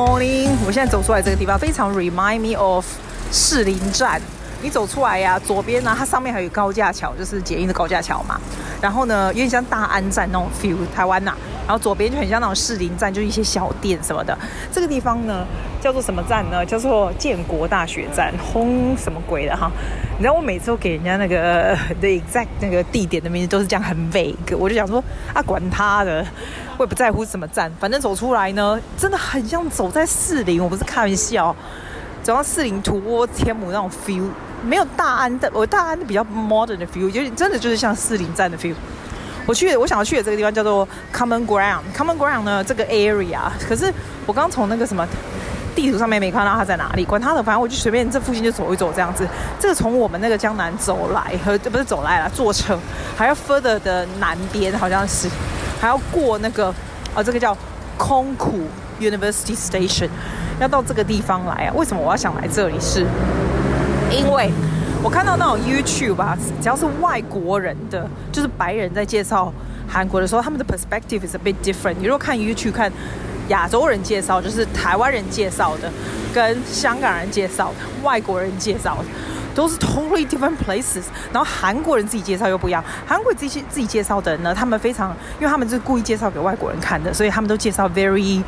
morning！我现在走出来这个地方非常 remind me of 士林站。你走出来呀、左边呢，它上面还有高架桥，就是捷运的高架桥嘛。然后呢，有点像大安站那种 feel，台湾呐、然后左边就很像那种士林站，就是一些小店什么的。这个地方呢，叫做什么站呢？叫做建国大学站，轰什么鬼的哈？你知道我每次都给人家那个 the exact 那个地点的名字都是这样很 vague，我就想说啊，管他的，我也不在乎什么站，反正走出来呢，真的很像走在士林，我不是开玩笑，走到士林图窝天母那种 feel。没有大安的，我大安的比较 modern 的 feel，就真的就是像士林站的 feel。我去，我想要去的这个地方叫做 Common Ground。Common Ground 呢，这个 area，可是我刚从那个什么地图上面没看到它在哪里。管它的，反正我就随便这附近就走一走这样子。这个从我们那个江南走来，和不是走来了，坐车还要 further 的南边，好像是还要过那个哦，这个叫空苦 University Station，要到这个地方来啊。为什么我要想来这里是？因为我看到那种 YouTube 吧，只要是外国人的，就是白人在介绍韩国的时候，他们的 perspective is a bit different。你如果看 YouTube 看亚洲人介绍，就是台湾人介绍的，跟香港人介绍的，外国人介绍的，都是 totally different places。然后韩国人自己介绍又不一样，韩国自己自己介绍的人呢，他们非常，因为他们是故意介绍给外国人看的，所以他们都介绍 very。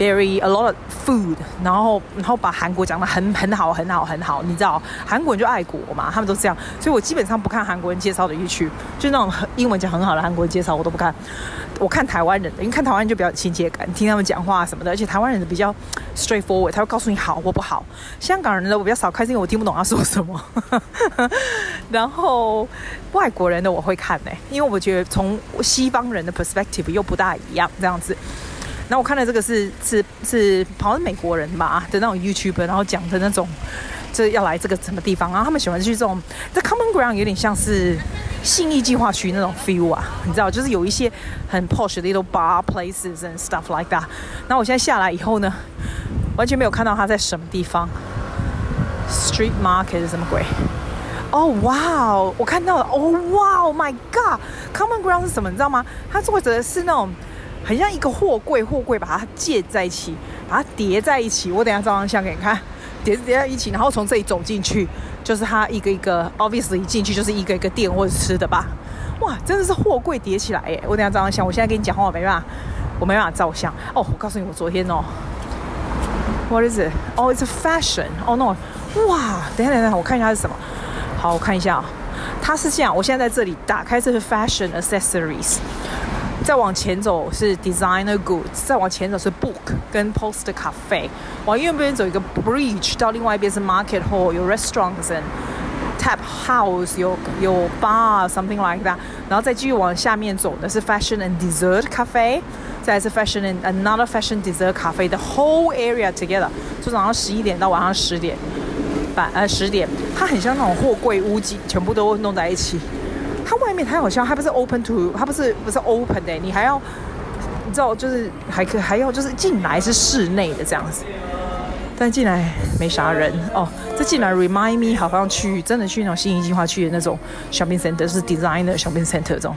Very a lot of food，然后然后把韩国讲得很很好很好很好，你知道韩国人就爱国嘛，他们都这样，所以我基本上不看韩国人介绍的地区就那种英文讲很好的韩国人介绍我都不看，我看台湾人的，因为看台湾人就比较亲切感，听他们讲话什么的，而且台湾人比较 straightforward，他会告诉你好或不好。香港人的我比较少看，是因为我听不懂他说什么。然后外国人的我会看呢、因为我觉得从西方人的 perspective 又不大一样，这样子。那我看的这个是是是好像是美国人吧的那种 YouTuber，然后讲的那种，就要来这个什么地方，然后他们喜欢去这种 The Common Ground，有点像是信义计划区那种 feel 啊，你知道，就是有一些很 posh 的 little bar places and stuff like that。那我现在下来以后呢，完全没有看到他在什么地方，Street Market 是什么鬼？哦，哇哦，我看到了，哦，哇，Oh my God，Common Ground 是什么？你知道吗？他做的是那种。很像一个货柜，货柜把它建在一起，把它叠在一起。我等下照张相给你看，叠叠在一起，然后从这里走进去，就是它一个一个，obviously 一进去就是一个一个店或者吃的吧。哇，真的是货柜叠起来耶！我等下照张相，我现在跟你讲话我没办法，我没办法照相。哦，我告诉你，我昨天哦，What is it? Oh, it's a fashion. 哦 no！哇，等下等下，我看一下是什么。好，我看一下啊，它是这样。我现在在这里打开这是 fashion accessories。再往前走是 designer goods，再往前走是 book 跟 poster cafe，往右边走一个 bridge，到另外一边是 market hall，有 restaurants and tap house，有有 bar something like that，然后再继续往下面走的是 fashion and dessert cafe，再来是 fashion and another fashion dessert cafe，the whole area together，就早上十一点到晚上十点半呃十点，它很像那种货柜屋景，全部都弄在一起。它外面它好像它不是 open to 它不是不是 open 哎，你还要你知道就是还可还要就是进来是室内的这样子，但进来没啥人哦。这进来 remind me 好像去真的去那种新营计划去的那种 shopping center 是 designer shopping center 这种，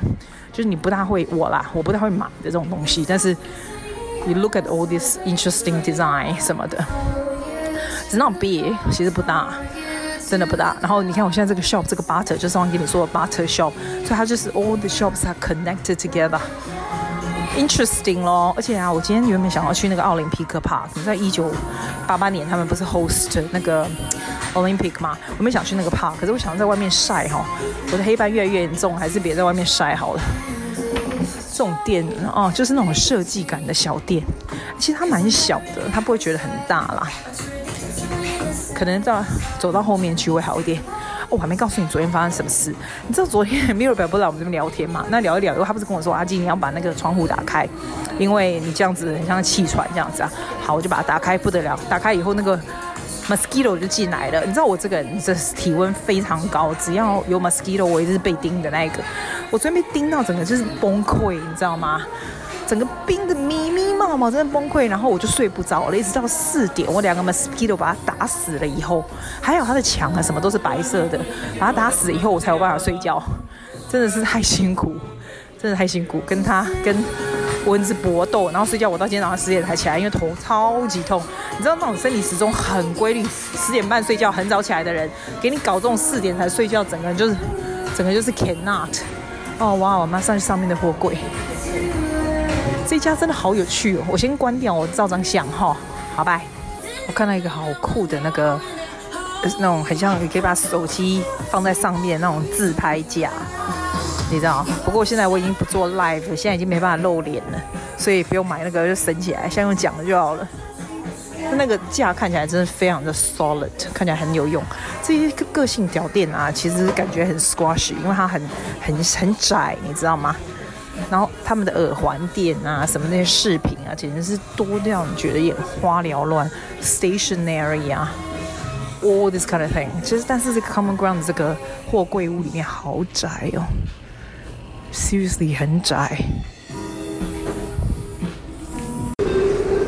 就是你不大会我啦，我不大会买的这种东西，但是你 look at all this interesting design 什么的，只那种 B 其实不大。真的不大，然后你看我现在这个 shop，这个 butter 就是我跟你说的 butter shop，所以它就是 all the shops are connected together，interesting 咯。而且啊，我今天原本想要去那个奥林匹克 park，在一九八八年他们不是 host 那个 Olympic 嘛，我没想去那个 park，可是我想在外面晒哈，我的黑斑越来越严重，还是别在外面晒好了。这种店哦，就是那种设计感的小店，其实它蛮小的，它不会觉得很大啦。可能到走到后面去会好一点。我还没告诉你昨天发生什么事。你知道昨天 Mirabel 不是来我们这边聊天嘛？那聊一聊，以后他不是跟我说阿金，你要把那个窗户打开，因为你这样子很像气喘这样子啊。好，我就把它打开，不得了，打开以后那个 mosquito 就进来了。你知道我这个人这体温非常高，只要有 mosquito，我一直被叮的那一个。我昨天被叮到整个就是崩溃，你知道吗？整个冰的密密麻麻，真的崩溃，然后我就睡不着了，一直到四点，我两个 mosquito 把它打死了以后，还有它的墙啊什么都是白色的，把它打死以后，我才有办法睡觉，真的是太辛苦，真的太辛苦，跟他跟蚊子搏斗，然后睡觉。我到今天早上十点才起来，因为头超级痛。你知道那种身体时钟很规律，十点半睡觉，很早起来的人，给你搞这种四点才睡觉，整个人就是，整个就是 cannot。哦哇，我马上去上面的货柜。这家真的好有趣哦！我先关掉，我照张相哈。好拜。我看到一个好酷的那个，那种很像你可以把手机放在上面那种自拍架。你知道，不过现在我已经不做 live，现在已经没办法露脸了，所以不用买那个，就省起来，先用讲的就好了。那个架看起来真的非常的 solid，看起来很有用。这些个个性屌店啊，其实感觉很 squash，因为它很很很窄，你知道吗？然后他们的耳环店啊，什么那些饰品啊，简直是多到你觉得眼花缭乱。Stationery 啊，all this kind of thing。其实，但是这个 Common Ground 这个货柜屋里面好窄哦。Seriously，很窄。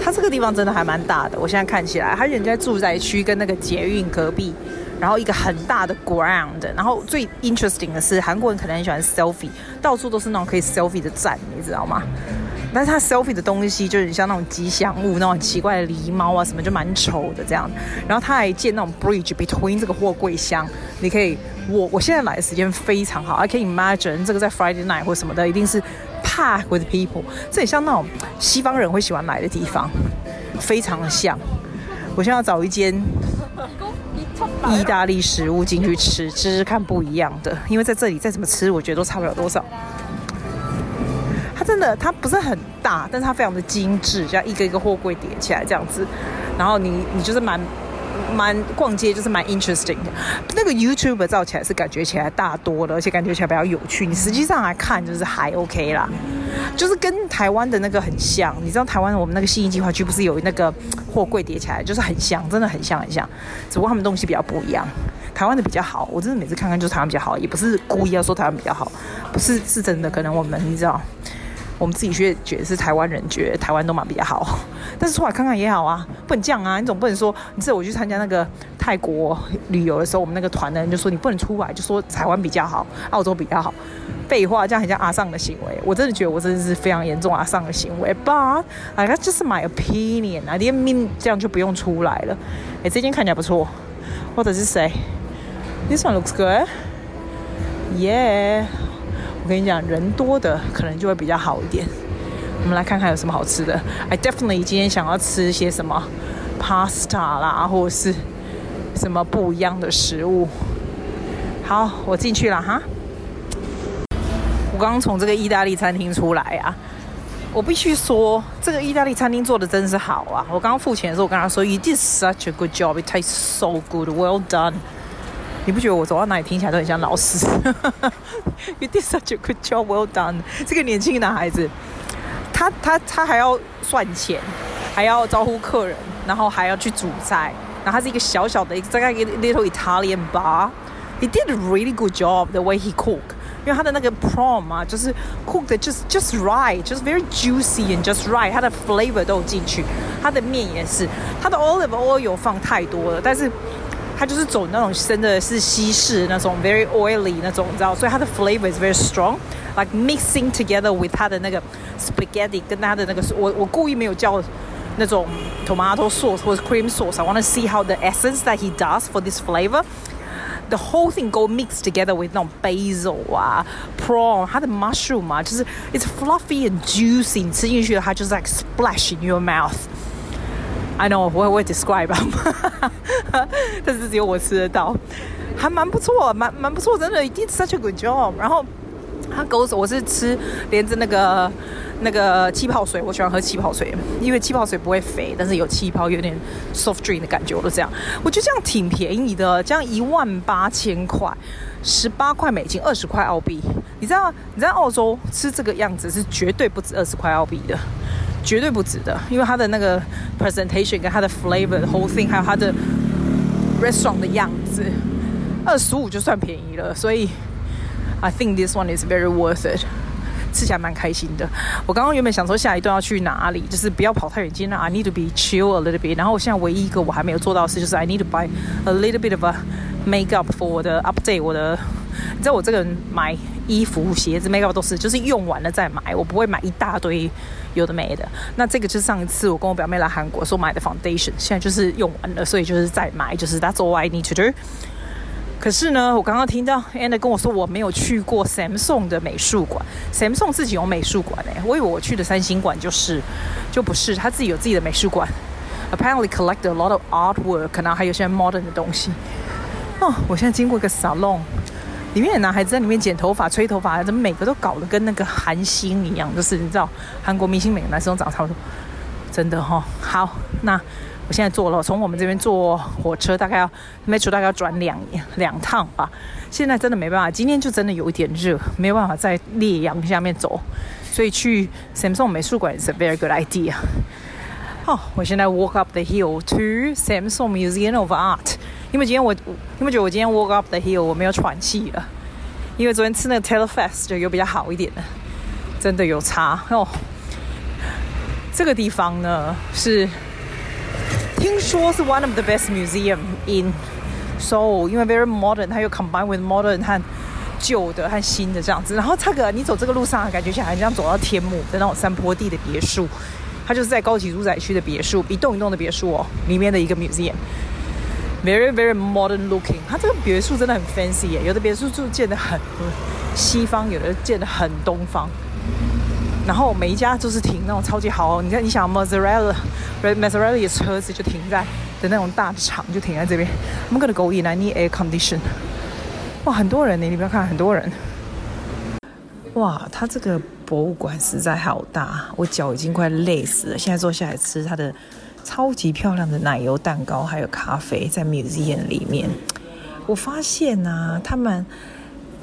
它这个地方真的还蛮大的。我现在看起来，它人家住宅区跟那个捷运隔壁，然后一个很大的 ground。然后最 interesting 的是，韩国人可能很喜欢 selfie，到处都是那种可以 selfie 的站，你知道吗？但是它 selfie 的东西就是像那种吉祥物，那种很奇怪的狸猫啊什么，就蛮丑的这样。然后他还建那种 bridge between 这个货柜箱，你可以，我我现在来的时间非常好，I can imagine 这个在 Friday night 或什么的，一定是 pack with people。这也像那种西方人会喜欢来的地方，非常的像。我现在要找一间意大利食物进去吃，吃吃看不一样的，因为在这里再怎么吃，我觉得都差不了多少。它真的，它不是很大，但是它非常的精致，这样一个一个货柜叠起来这样子，然后你你就是蛮蛮逛街就是蛮 interesting 的。那个 YouTuber 照起来是感觉起来大多了，而且感觉起来比较有趣。你实际上来看就是还 OK 啦，就是跟台湾的那个很像。你知道台湾我们那个信义计划区不是有那个货柜叠起来，就是很像，真的很像很像，只不过他们东西比较不一样。台湾的比较好，我真的每次看看就是台湾比较好，也不是故意要说台湾比较好，不是是真的，可能我们你知道。我们自己觉觉得是台湾人觉得台湾都蛮比较好，但是出来看看也好啊，不能这样啊！你总不能说，你知道我去参加那个泰国旅游的时候，我们那个团的人就说你不能出来，就说台湾比较好，澳洲比较好，废话，这样很像阿尚的行为。我真的觉得我真的是非常严重阿尚的行为，But I guess just my opinion，I didn't mean 这样就不用出来了。哎，这件看起来不错，或者是谁？This one looks good，yeah。我跟你讲，人多的可能就会比较好一点。我们来看看有什么好吃的。I definitely 今天想要吃一些什么 pasta 啦，或者是什么不一样的食物。好，我进去了哈。我刚刚从这个意大利餐厅出来啊，我必须说，这个意大利餐厅做的真是好啊。我刚刚付钱的时候，我跟他说，You did such a good job. It tastes so good. Well done. 你不觉得我走到哪里听起来都很像老师？You did such a good job, well done。这个年轻男孩子，他他他还要算钱，还要招呼客人，然后还要去煮菜，然后他是一个小小的一个大概一个 little Italian bar。He did a really good job the way he cook，因为他的那个 prawn 啊，就是 cooked just just right，就是 very juicy and just right，他的 flavor 都有进去，他的面也是，他的 olive oil 放太多了，但是。它就是走那种真的是西式那种 very oily 那种，你知道，所以它的 flavor is very strong，like mixing together with 它的那个 spaghetti 跟它的那个，我我故意没有叫那种 tomato sauce 或者 cream sauce。I want to see how the essence that he does for this flavor。The whole thing go mixed together with 那种 basil 啊，prawn，它的 mushroom 啊，就是 it's fluffy and juicy，你吃进去的它就是 like splash in your mouth。 I know 我会不会 describe 吧，但是只有我吃得到，还蛮不错，蛮蛮不错，真的，一定 such a good job。然后他给我，我是吃连着那个那个气泡水，我喜欢喝气泡水，因为气泡水不会肥，但是有气泡，有点 soft drink 的感觉，我都这样。我觉得这样挺便宜的，这样一万八千块，十八块美金，二十块澳币。你知道你在澳洲吃这个样子是绝对不止二十块澳币的。绝对不值得，因为它的那个 presentation 跟它的 flavor、whole thing，还有它的 restaurant 的样子，二十五就算便宜了，所以 I think this one is very worth it，吃起来蛮开心的。我刚刚原本想说下一段要去哪里，就是不要跑太远，今天 I need to be chill a little bit。然后我现在唯一一个我还没有做到的事就是 I need to buy a little bit of a makeup for 我的 update 我的。你知道我这个人买衣服、鞋子、makeup 都是就是用完了再买，我不会买一大堆。有的没的。那这个就是上一次我跟我表妹来韩国所买的 foundation，现在就是用完了，所以就是再买，就是 that's all I need to do。可是呢，我刚刚听到 Anna 跟我说，我没有去过 Samsung 的美术馆，Samsung 自己有美术馆哎，我以为我去的三星馆就是，就不是，他自己有自己的美术馆，apparently collect a lot of artwork，可能还有些 modern 的东西。哦，我现在经过一个 salon，里面的男孩子在里面剪头发、吹头发，怎么每个都搞得跟那个韩星一样？就是你知道，韩国明星每个男生都长差不多，真的哈、哦。好，那。我现在坐了，从我们这边坐火车，大概要 metro 大概要转两两趟吧。现在真的没办法，今天就真的有一点热，没有办法在烈阳下面走，所以去 Samsung 美术馆是 very good idea。好，我现在 walk up the hill to Samsung Museum of Art。因为今天我，因为觉得我今天 walk up the hill 我没有喘气了，因为昨天吃那个 Telefest 就有比较好一点的，真的有差哦。这个地方呢是。听说是 one of the best museum in Seoul，因为 very modern，它又 combine with modern 和旧的和新的这样子。然后这个你走这个路上，感觉起来很像走到天母的那种山坡地的别墅，它就是在高级住宅区的别墅，一栋一栋的别墅哦，里面的一个 museum，very very modern looking。它这个别墅真的很 fancy 耶，有的别墅就建得很西方，有的建得很东方。然后每一家都是停那种超级好，你看你想 Maserati，Maserati 的车子就停在的那种大厂，就停在这边。I'm gonna go in，I need air condition。哇，很多人呢，你不要看，很多人。哇，它这个博物馆实在好大，我脚已经快累死了。现在坐下来吃它的超级漂亮的奶油蛋糕，还有咖啡，在 museum 里面。我发现呢、他们。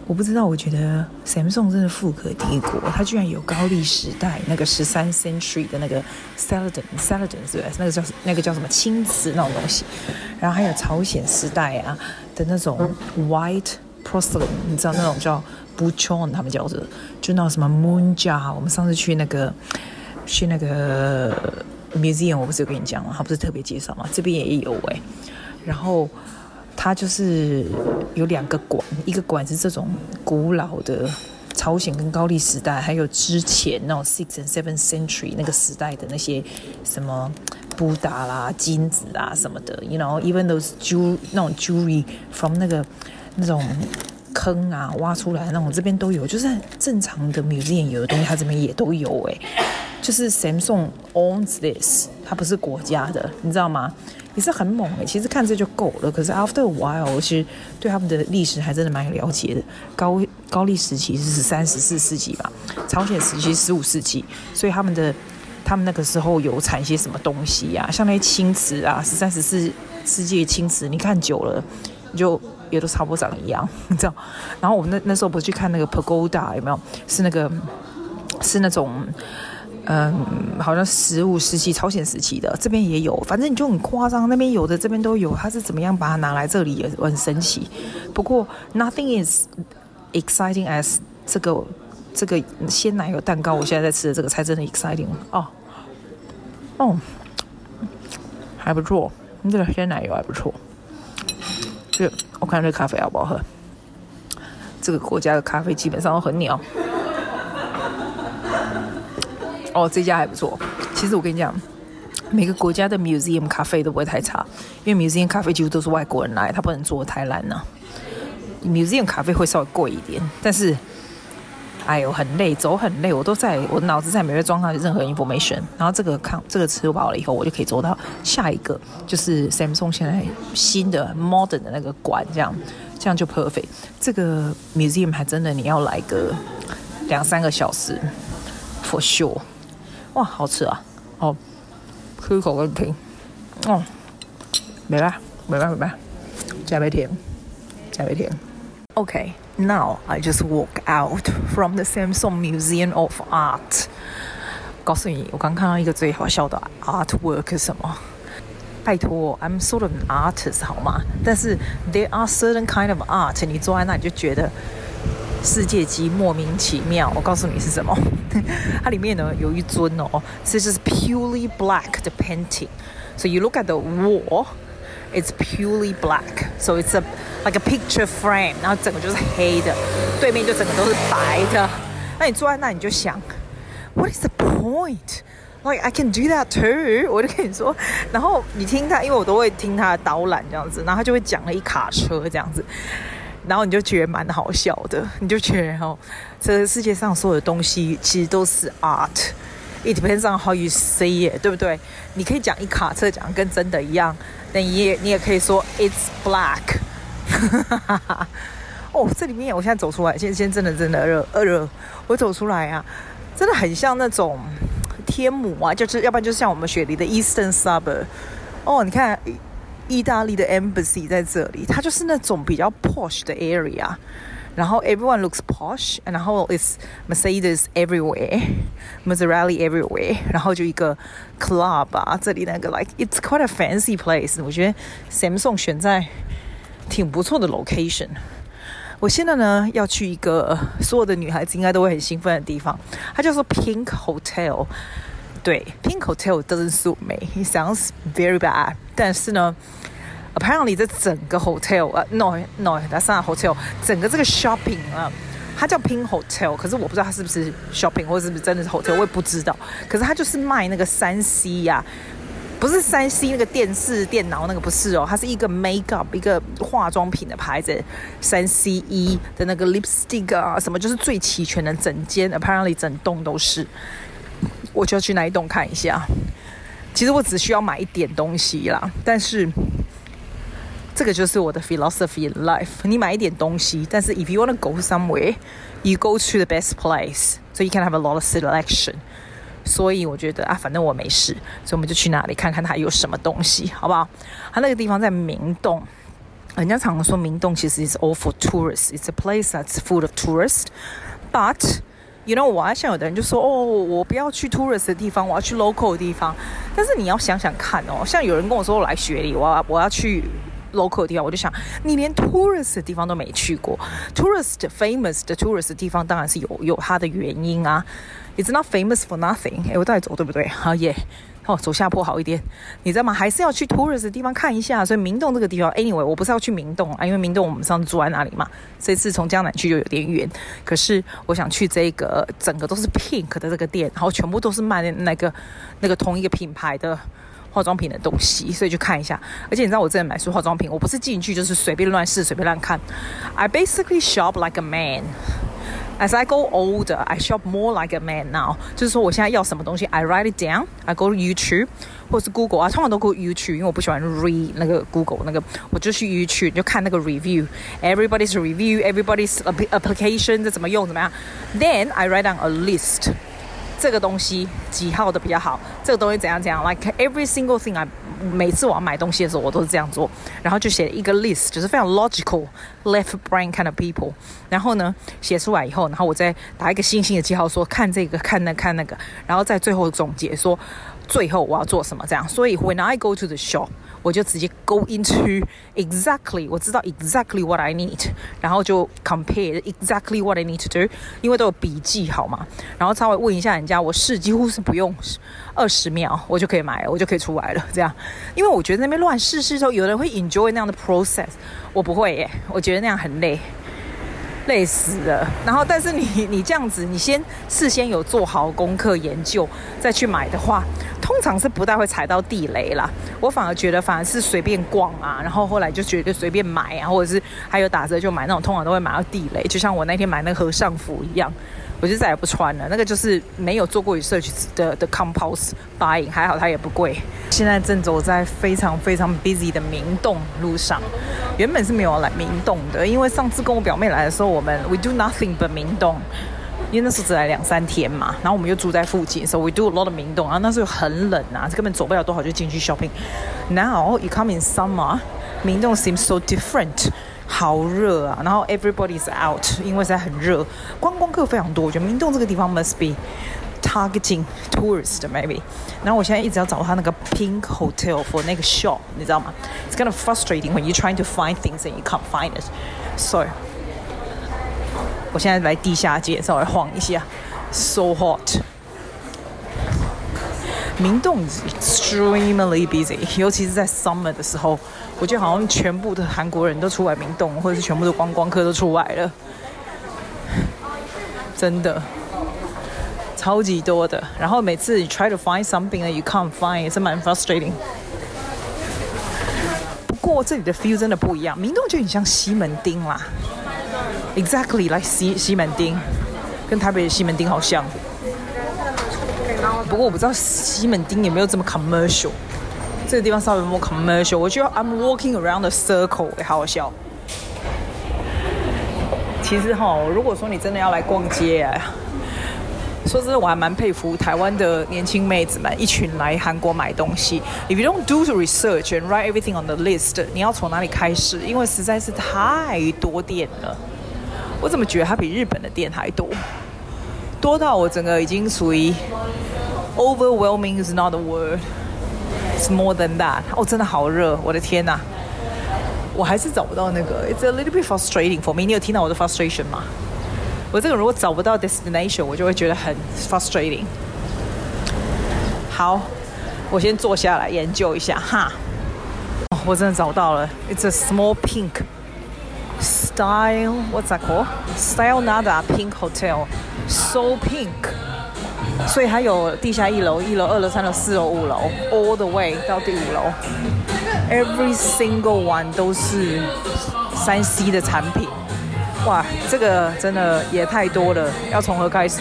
我不知道，我觉得 Samsung 真的富可敌国，它居然有高丽时代那个十三 century 的那个 Celadon Celadon 是不是？那个叫那个叫什么青瓷那种东西，然后还有朝鲜时代啊的那种 white porcelain，你知道那种叫布琼他们叫做，就那什么 moonja。我们上次去那个去那个 museum，我不是有跟你讲吗？他不是特别介绍吗？这边也有哎、然后。它就是有两个馆，一个馆是这种古老的朝鲜跟高丽时代，还有之前那种 six and seven century 那个时代的那些什么布达啦、金子啊什么的，you know，even those jewel 那种 jewelry from 那个那种坑啊挖出来那种，这边都有，就是正常的 museum 有的东西，它这边也都有哎，就是 Samsung owns this，它不是国家的，你知道吗？也是很猛诶、其实看这就够了。可是 after a while，其实对他们的历史还真的蛮有了解的。高高丽时期是十三、十四世纪吧，朝鲜时期十五世纪，所以他们的他们那个时候有产一些什么东西呀、啊？像那些青瓷啊，十三、十四世纪的青瓷，你看久了，你就也都差不多长一样，你知道？然后我们那那时候不是去看那个 pagoda 有没有？是那个是那种。嗯，好像十五世纪朝鲜时期的这边也有，反正你就很夸张，那边有的这边都有，它是怎么样把它拿来这里也很神奇。不过 nothing is exciting as 这个这个鲜奶油蛋糕，我现在在吃的这个才真的 exciting 哦哦，还不错，这个鲜奶油还不错。就我看这咖啡好不好喝？这个国家的咖啡基本上都很鸟。哦，这家还不错。其实我跟你讲，每个国家的 museum 咖啡都不会太差，因为 museum 咖啡几乎都是外国人来，他不能做的太烂呢、啊。museum 咖啡会稍微贵一点，但是，哎呦，很累，走很累，我都在我脑子在没有装上任何 information。然后这个看这个吃饱了以后，我就可以走到下一个，就是 Samsung 现在新的 modern 的那个馆，这样这样就 perfect。这个 museum 还真的你要来个两三个小时，for sure。哇，好吃啊！哦，吃一口给你听。哦，没啦，没啦，没啦，加杯甜，加杯甜。Okay, now I just walk out from the Samsung Museum of Art。告诉你，我刚看到一个最好笑的 artwork 是什么？拜托，I'm sort of an artist 好吗？但是 there are certain kind of art，你坐在那你就觉得。世界级莫名其妙，我告诉你是什么？它里面呢有一尊哦，这是 purely black 的 painting。So you look at the wall, it's purely black. So it's a like a picture frame，然后整个就是黑的， 对面就整个都是白的。那你坐在那你就想，What is the point？Like I can do that too. 我就跟你说，然后你听他，因为我都会听他的导览这样子，然后他就会讲了一卡车这样子，然后你就觉得蛮好笑的，你就觉得哦，这个世界上所有的东西其实都是 art. It depends on how you say it，对不对？你可以讲一卡车讲跟真的一样，但你也你也可以说 It's black。哦，这里面我现在走出来，现现在真的真的热热热，我走出来啊，真的很像那种。天母啊，就是要不然就像我们雪梨的 Eastern Suburb。哦，你看意大利的 Embassy 在这里，它就是那种比较 posh 的 area。然后 everyone looks posh，然后 is Mercedes everywhere，Maserati everywhere。然后就一个 club 啊，这里那个 like it's quite a fancy place。我觉得 Samsung 选在挺不错的 location。我现在呢要去一个所有的女孩子应该都会很兴奋的地方，它叫做 Pink Hotel。对，Pink Hotel doesn't suit me. It sounds very bad。但是呢，apparently 这整个 hotel，呃、uh,，no no，that's not hotel。整个这个 shopping 啊，它叫 Pink Hotel，可是我不知道它是不是 shopping 或者是不是真的是 hotel，我也不知道。可是它就是卖那个三 C 呀、不是三 C 那个电视、电脑那个不是哦，它是一个 makeup 一个化妆品的牌子，三 C E 的那个 lipstick 啊，什么就是最齐全的，整间 apparently 整栋都是，我就要去那一栋看一下。其实我只需要买一点东西啦，但是这个就是我的 philosophy in life。你买一点东西，但是 if you wanna go somewhere, you go to the best place, so you can have a lot of selection. 所以我觉得啊，反正我没事，所以我们就去那里看看它有什么东西，好不好？它那个地方在明洞，人家常常说明洞其实 is all for tourists. It's a place that's full of tourists. But you know what？像有的人就说哦，我不要去 tourist 的地方，我要去 local 的地方。但是你要想想看哦，像有人跟我说我来雪梨，我要我要去 local 的地方，我就想你连 tourist 的地方都没去过，tourist famous 的 tourist 的地方当然是有有它的原因啊。It's not famous for nothing。哎，我带走对不对？好耶，哦，走下坡好一点，你知道吗？还是要去 tourist 的地方看一下。所以明洞这个地方，anyway，我不是要去明洞啊，因为明洞我们上次住在那里嘛。这次从江南去就有点远，可是我想去这个整个都是 pink 的这个店，然后全部都是卖那个那个同一个品牌的化妆品的东西，所以去看一下。而且你知道我这里买书化妆品，我不是进去就是随便乱试、随便乱看。I basically shop like a man。As I go older, I shop more like a man now。就是说，我现在要什么东西，I write it down。I go to YouTube 或者是 Google 啊，通常都 go YouTube，因为我不喜欢 read 那个 Google 那个，我就去 YouTube 就看那个 review。Everybody's review, everybody's application 这怎么用怎么样？Then I write down a list。 这个东西几号的比较好？这个东西怎样怎样？Like every single thing I 每次我要买东西的时候，我都是这样做，然后就写一个 list，就是非常 logical left brain kind of people。然后呢，写出来以后，然后我再打一个星星的记号，说看这个，看那，看那个，然后再最后总结说，最后我要做什么这样。所以 when I go to the shop。我就直接 go into exactly，我知道 exactly what I need，然后就 compare exactly what I need to do，因为都有笔记好吗？然后稍微问一下人家，我试几乎是不用二十秒，我就可以买了，我就可以出来了。这样，因为我觉得那边乱试试的时候，有人会 enjoy 那样的 process，我不会耶，我觉得那样很累。累死了，然后但是你 你这样子，你先事先有做好功课研究再去买的话，通常是不太会踩到地雷啦。我反而觉得反而是随便逛啊，然后后来就觉得随便买啊，或者是还有打折就买那种，通常都会买到地雷。就像我那天买那个和尚服一样，我就再也不穿了。那个就是没有做过 research 的的 compulse buying，还好它也不贵。现在正走在非常非常 busy 的明洞路上。原本是没有来明洞的，因为上次跟我表妹来的时候，我们 we do nothing but 明洞，因为那时候只来两三天嘛，然后我们又住在附近，，so we do a lot of 明洞。然后那时候很冷啊，根本走不了多少就进去 shopping。Now you come in summer，明洞 seems so different，好热啊，然后 everybody's out，因为实在很热，观光客非常多。我觉得明洞这个地方 must be。Targeting tourists maybe，然后我现在一直要找他那个 Pink Hotel for 那个 shop，你知道吗？It's kind of frustrating when you're trying to find things and you can't find it. So，我现在来地下街稍微晃一下，so hot。明洞 extremely busy，尤其是在 summer 的时候， 我觉得好像全部的韩国人都出来明洞，或者是全部的观光客都出来了，真的。超级多的。然后每次你 try to find something that you can't find，也是蛮 frustrating。不过这里的 feel 真的不一样，明洞就很像西门町啦，exactly like 西西门町，跟台北的西门町好像。不过我不知道西门町有没有这么 commercial，这个地方稍微 more commercial。我觉得 I'm walking around the circle，也好好笑。其实哈，如果说你真的要来逛街，说真的，我还蛮佩服台湾的年轻妹子们，一群来韩国买东西。If you don't do the research and write everything on the list，你要从哪里开始？因为实在是太多店了。我怎么觉得它比日本的店还多？多到我整个已经属于 overwhelming is not a word，it's more than that。哦，真的好热，我的天哪！我还是找不到那个，It's a little bit frustrating for me。你有听到我的 frustration 吗？我这个如果找不到 destination，我就会觉得很 frustrating。好，我先坐下来研究一下哈。哦，我真的找到了，It's a small pink style. What's that called? Style Nada Pink Hotel. So pink. 所以还有地下一楼、一楼、二楼、三楼、四楼、五楼，all the way 到第五楼。Every single one 都是三 C 的产品，哇，这个真的也太多了，要从何开始？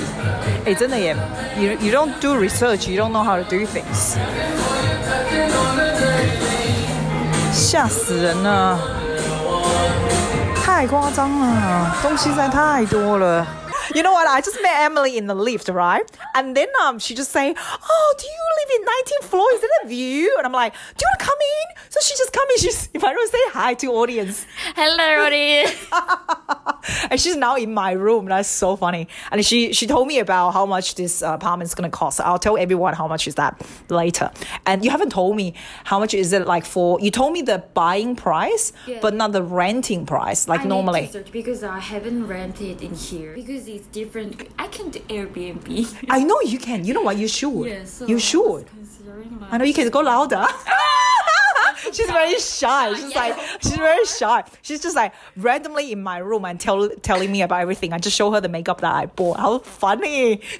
哎，真的也，you you don't do research, you don't know how to do things，吓死人了，太夸张了，东西实在太多了。You know what? I just met Emily in the lift, right? And then um, she just say, "Oh, do you live in 19th floor? Is that a view?" And I'm like, "Do you want to come in?" So she just come in. She's if I don't say hi to audience. Hello, audience. and she's now in my room. That's so funny. And she she told me about how much this uh, apartment is gonna cost. I'll tell everyone how much is that later. And you haven't told me how much is it like for. You told me the buying price, yeah. but not the renting price like I normally. Need to search because I haven't rented in here because it's different. I can do Airbnb. I know you can. You know what? You should. Yeah, so you should. I, I know you can go louder. she's very shy. She's like she's very shy. She's just like randomly in my room and tell telling me about everything. I just show her the makeup that I bought. How funny！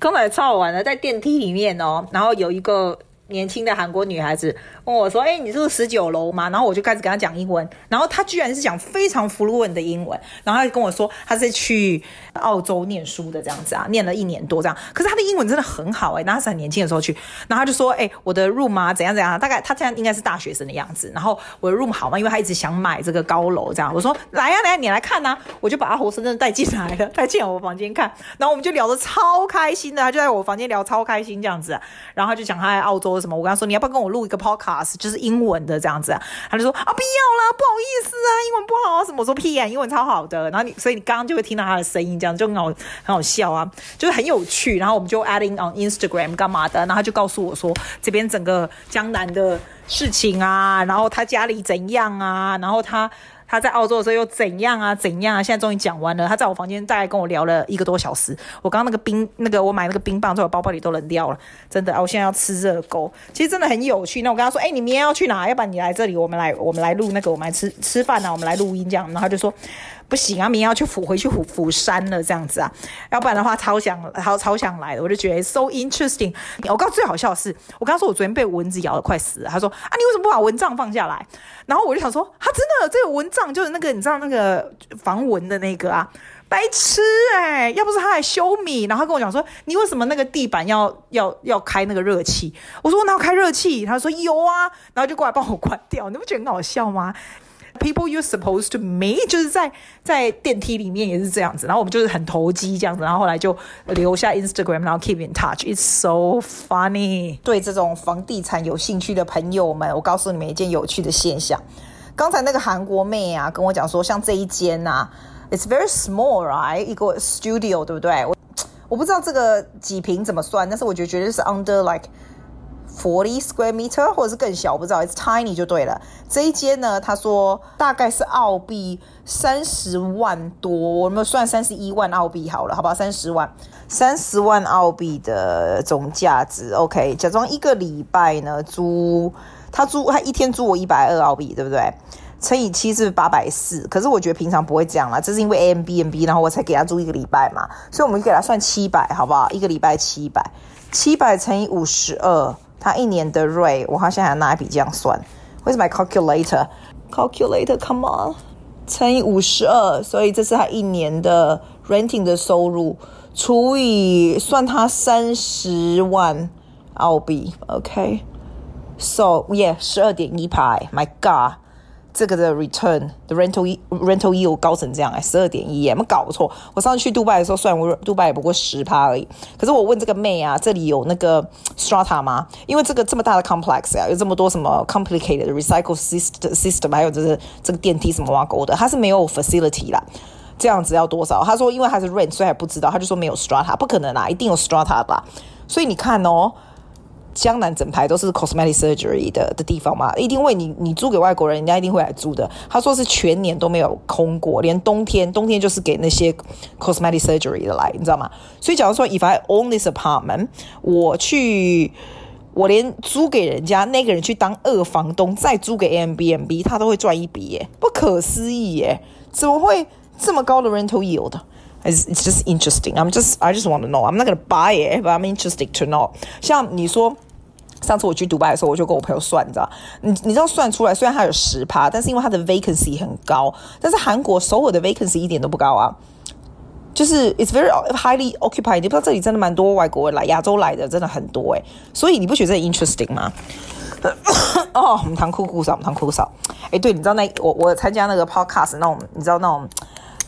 刚才超好玩的，在电梯里面哦，然后有一个 年轻的韩国女孩子。问我说：“哎、你是十九楼吗？”然后我就开始跟她讲英文，然后她居然是讲非常 fluent 的英文，然后她就跟我说她是去澳洲念书的这样子啊，念了一年多这样。可是她的英文真的很好哎、欸，然后他是很年轻的时候去，然后她就说：“哎、我的 room 啊，怎样怎样？大概她现在应该是大学生的样子。然后我的 room 好吗？因为她一直想买这个高楼这样。我说：来呀、来呀、你来看呐、我就把她活生生带进来了，带进我房间看。然后我们就聊得超开心的，她就在我房间聊超开心这样子。然后她就讲她在澳洲什么，我跟他说：你要不要跟我录一个 podcast，就是英文。”的这样子，他就说啊，不要啦，不好意思啊，英文不好啊，什么我说屁啊，英文超好的。然后你，所以你刚刚就会听到他的声音，这样就很好，很好笑啊，就是很有趣。然后我们就 adding on Instagram 干嘛的，然后他就告诉我说这边整个江南的事情啊，然后他家里怎样啊，然后他。他在澳洲的时候又怎样啊？怎样啊？现在终于讲完了。他在我房间大概跟我聊了一个多小时。我刚刚那个冰，那个我买那个冰棒在我包包里都冷掉了，真的啊！我现在要吃热狗，其实真的很有趣。那我跟他说：“哎、你明天要去哪？要不然你来这里，我们来我们来录那个，我们来吃吃饭啊，我们来录音这样。”然后他就说。不行啊，明天要去釜回去釜釜山了，这样子啊，要不然的话超想超超想来，我就觉得 so interesting。我刚最好笑的是，我刚说我昨天被蚊子咬得快死了，他说啊，你为什么不把蚊帐放下来？然后我就想说，他、真的这个蚊帐就是那个你知道那个防蚊的那个啊，白痴哎、要不是他来修米，然后他跟我讲说，你为什么那个地板要要要开那个热气？我说我哪有开热气？他说有啊，然后就过来帮我关 掉，你不觉得很好笑吗？People you supposed to meet，就是在在电梯里面也是这样子，然后我们就是很投机这样子，然后后来就留下 Instagram，然后 keep in touch。It's so funny。对这种房地产有兴趣的朋友们，我告诉你们一件有趣的现象。刚才那个韩国妹啊跟我讲说，像这一间啊，It's very small right，一个 studio 对不对？我我不知道这个几坪怎么算，但是我觉得绝对是 under like。Forty square meter，或者是更小，我不知道，it's tiny 就对了。这一间呢，他说大概是澳币三十万多，我们算三十一万澳币好了，好不好？三十万，三十万澳币的总价值。OK，假装一个礼拜呢租，他租他一天租我一百二澳币，对不对？乘以七是八百四，可是我觉得平常不会这样啦，这是因为 Airbnb，然后我才给他住一个礼拜嘛，所以我们就给他算七百，好不好？一个礼拜七百，七百乘以五十二，他一年的 rate，我好像还拿一笔这样算。w h e my calculator？Calculator，come on，乘以五十二，所以这是他一年的 renting 的收入，除以算他三十万澳币，OK？So yeah，十二点一排，My God！这个的 return the rental rental yield 高成这样哎，十二点一，有没搞错？我上次去杜拜的时候，算我杜拜也不过十趴而已。可是我问这个妹啊，这里有那个 strata 吗？因为这个这么大的 complex 啊，有这么多什么 complicated recycle system 系统还有就是这个电梯什么挖沟的，它是没有 facility 啦。这样子要多少？他说因为他是 rent，所以还不知道。他就说没有 strata，不可能啦，一定有 strata 吧。所以你看哦。江南整排都是 cosmetic surgery 的的地方嘛，一定会你你租给外国人，人家一定会来租的。他说是全年都没有空过，连冬天，冬天就是给那些 cosmetic surgery 的来，你知道吗？所以假如说 if I own this apartment，我去，我连租给人家那个人去当二房东，再租给 a m b n b 他都会赚一笔耶，不可思议耶，怎么会这么高的 rental yield？It's it's just interesting. I'm just I just want to know. I'm not gonna buy it, but I'm interested to know. 像你说。上次我去迪拜的时候，我就跟我朋友算，你知道，你你知道算出来，虽然它有十趴，但是因为它的 vacancy 很高，但是韩国首尔的 vacancy 一点都不高啊，就是 it's very highly occupied。你不知道这里真的蛮多外国人来，亚洲来的真的很多诶。所以你不觉得 interesting 吗？哦，我们谈酷酷少，我们谈酷酷少。哎，对，你知道那我我参加那个 podcast 那种，你知道那种。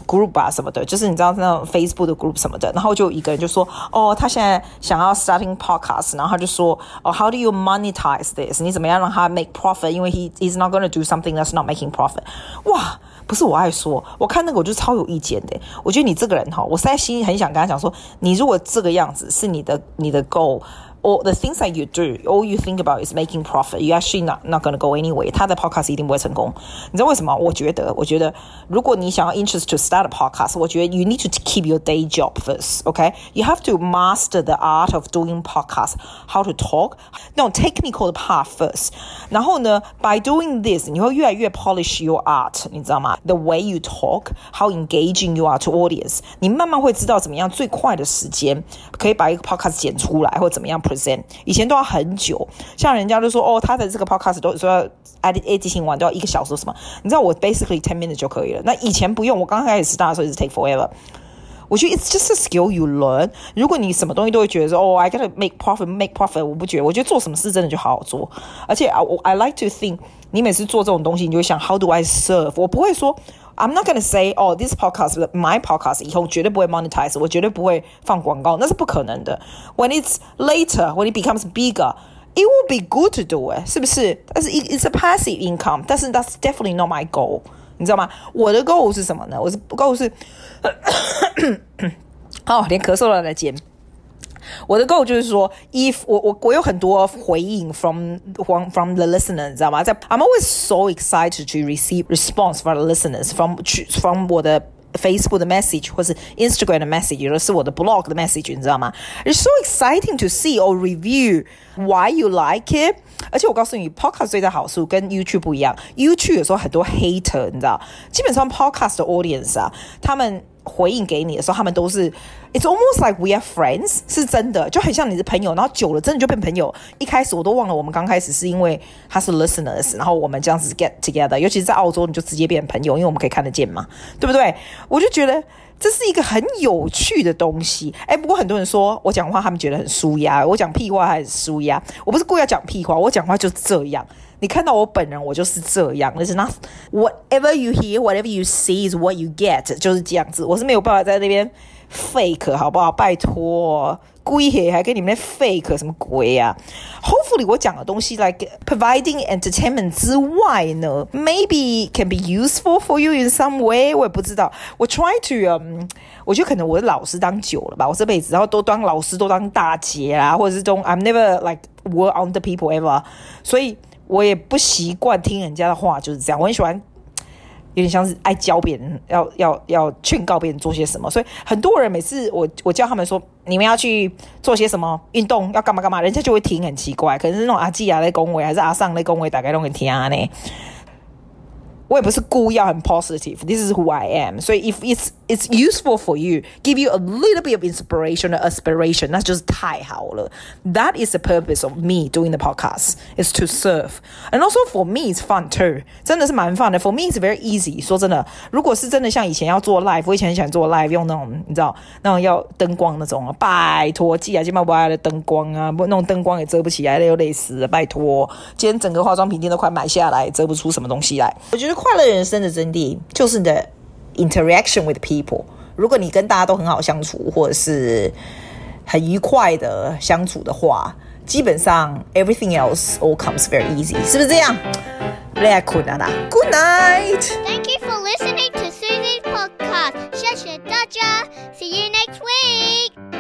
Group 啊什么的，就是你知道那种 Facebook 的 group 什么的，然后就一个人就说，哦，他现在想要 starting podcast，然后他就说，哦，how do you monetize this？你怎么样让他 make profit？因为 he is not going to do something that's not making profit。哇，不是我爱说，我看那个我就超有意见的。我觉得你这个人哈，我现在心里很想跟他讲说，你如果这个样子是你的你的 goal。Or the things that you do, all you think about is making profit. You actually not not gonna go anyway. 他的 podcast 一定不会成功。你知道为什么？我觉得，我觉得，如果你想要 interest to start a podcast，我觉得 you need to keep your day job first. Okay, you have to master the art of doing podcast, how to talk, 那种 technical 的 part first. 然后呢，by doing this，你会越来越 polish your art，你知道吗？The way you talk, how engaging you are to audience，你慢慢会知道怎么样最快的时间可以把一个 podcast 剪出来，或怎么样。 以前都要很久，像人家都说哦，他的这个 podcast 都说 edit 进行完都要一个小时什么？你知道我 basically ten minutes 就可以了。那以前不用，我刚开始 start 的时候是 take forever。我觉得 it's just a skill you learn。如果你什么东西都会觉得说哦，I gotta make profit, make profit，我不觉得。我觉得做什么事真的就好好做。而且 I I like to think，你每次做这种东西，你就会想 How do I serve？我不会说。I'm not gonna say, oh, this podcast, my podcast 以后绝对不会 monetize，我绝对不会放广告，那是不可能的。When it's later, when it becomes bigger, it will be good to do it，是不是？但是 it's a passive income，但是 that's definitely not my goal， 你知道吗？我的 goal 是什么呢？我是 goal 是，哦，连咳嗽都在尖。我的 goal 就是说，if 我我我有很多回应 from from from the listener，你知道吗？在 I'm always so excited to receive response from the listeners from from 我的 Facebook 的 message 或是 Instagram 的 message，有的是我的 blog 的 message，你知道吗？It's so exciting to see or review why you like it。而且我告诉你，podcast 最大好处跟 YouTube 不一样，YouTube 有时候很多 hater，你知道，基本上 podcast 的 audience 啊，他们。 回应给你的时候，他们都是，It's almost like we are friends，是真的，就很像你的朋友。然后久了，真的就变朋友。一开始我都忘了，我们刚开始是因为他是 listeners，然后我们这样子 get together。尤其是在澳洲，你就直接变朋友，因为我们可以看得见嘛，对不对？我就觉得这是一个很有趣的东西。哎，不过很多人说我讲话，他们觉得很舒压，我讲屁话还是舒压。我不是故意要讲屁话，我讲话就这样。你看到我本人，我就是这样。那是那 whatever you hear, whatever you see is what you get，就是这样子。我是没有办法在那边 fake，好不好？拜托，鬼黑还跟你们 fake 什么鬼呀、啊？Hopefully，我讲的东西，like providing entertainment 之外呢，maybe can be useful for you in some way。我也不知道。我 try to，um，我觉得可能我的老师当久了吧，我这辈子，然后都当老师，都当大姐啊，或者是都 I'm never like work on the people ever，所以。我也不习惯听人家的话，就是这样。我很喜欢，有点像是爱教别人，要要要劝告别人做些什么。所以很多人每次我我教他们说，你们要去做些什么运动，要干嘛干嘛，人家就会听，很奇怪。可能是那种阿季亚在恭维，还是阿尚在恭维，大概都很听啊呢。我也不是故意要很 positive. This is who I am. 所以 if it's it's useful for you, give you a little bit of inspiration or aspiration，那就是太好了。That is the purpose of me doing the podcast is to serve. And also for me, it's fun too. 真的是蛮 fun 的。For me, it's very easy. 说真的，如果是真的像以前要做 live，我以前很喜欢做 live，用那种你知道那种要灯光那种啊，拜托，寄啊，今晚不爱的灯光啊，不那种灯光也遮不起来，又累死了，拜托。今天整个化妆品店都快买下来，遮不出什么东西来。我觉得。 快乐人生的真谛就是你的 interaction with people。如果你跟大家都很好相处，或者是很愉快的相处的话，基本上 everything else all comes very easy，是不是这样？来困了啦，Good night。Thank you for listening to Susie's podcast。谢谢大家，See you next week。